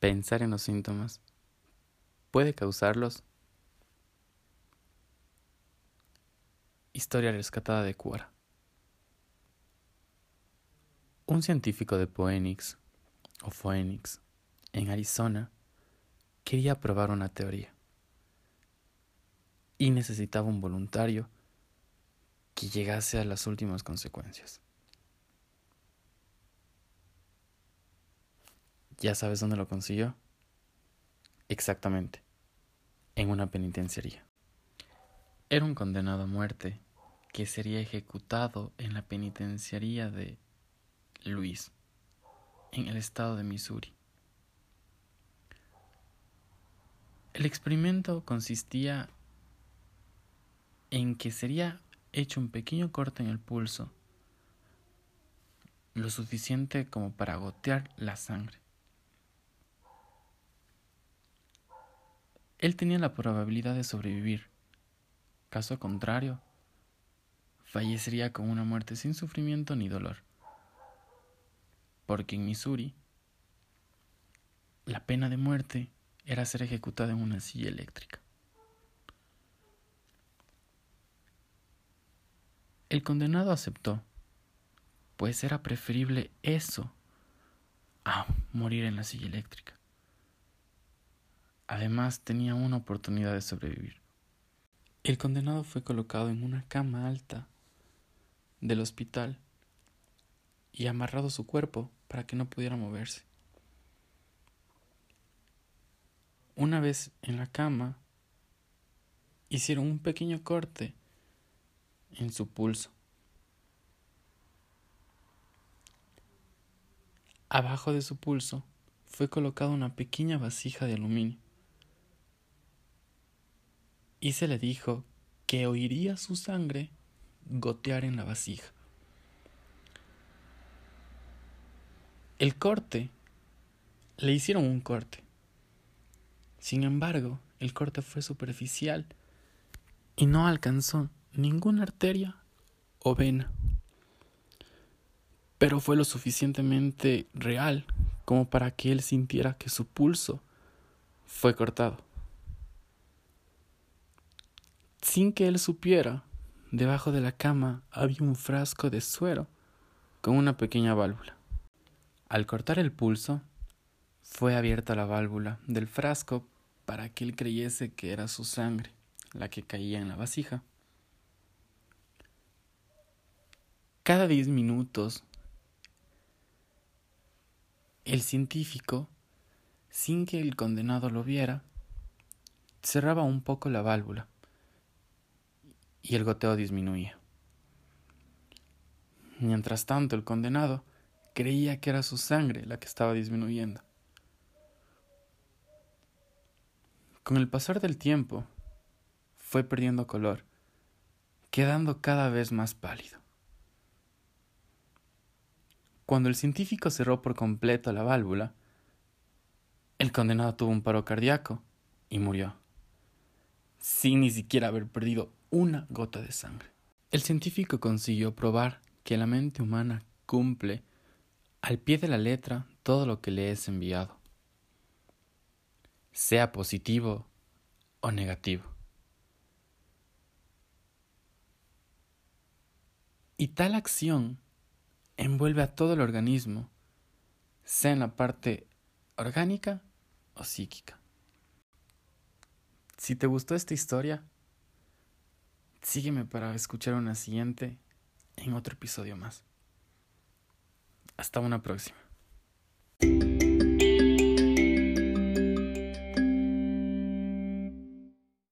pensar en los síntomas puede causarlos. Historia rescatada de Cuara. Un científico de Phoenix o Phoenix en Arizona quería probar una teoría y necesitaba un voluntario que llegase a las últimas consecuencias. ¿Ya sabes dónde lo consiguió? Exactamente, en una penitenciaría. Era un condenado a muerte que sería ejecutado en la penitenciaría de Luis, en el estado de Missouri. El experimento consistía en que sería hecho un pequeño corte en el pulso, lo suficiente como para gotear la sangre. Él tenía la probabilidad de sobrevivir. Caso contrario, fallecería con una muerte sin sufrimiento ni dolor. Porque en Missouri, la pena de muerte era ser ejecutado en una silla eléctrica. El condenado aceptó, pues era preferible eso a morir en la silla eléctrica. Además, tenía una oportunidad de sobrevivir. El condenado fue colocado en una cama alta del hospital y amarrado su cuerpo para que no pudiera moverse. Una vez en la cama, hicieron un pequeño corte en su pulso. Abajo de su pulso fue colocada una pequeña vasija de aluminio y se le dijo que oiría su sangre gotear en la vasija. El corte, le hicieron un corte. Sin embargo, el corte fue superficial y no alcanzó ninguna arteria o vena. Pero fue lo suficientemente real como para que él sintiera que su pulso fue cortado. Sin que él supiera, debajo de la cama había un frasco de suero con una pequeña válvula. Al cortar el pulso, fue abierta la válvula del frasco para que él creyese que era su sangre la que caía en la vasija. Cada diez minutos, el científico, sin que el condenado lo viera, cerraba un poco la válvula y el goteo disminuía. Mientras tanto, el condenado creía que era su sangre la que estaba disminuyendo. Con el pasar del tiempo, fue perdiendo color, quedando cada vez más pálido. Cuando el científico cerró por completo la válvula, el condenado tuvo un paro cardíaco y murió, sin ni siquiera haber perdido una gota de sangre. El científico consiguió probar que la mente humana cumple al pie de la letra todo lo que le es enviado, sea positivo o negativo. Y tal acción envuelve a todo el organismo, sea en la parte orgánica o psíquica. Si te gustó esta historia, Sígueme para escuchar una siguiente en otro episodio más. Hasta una próxima.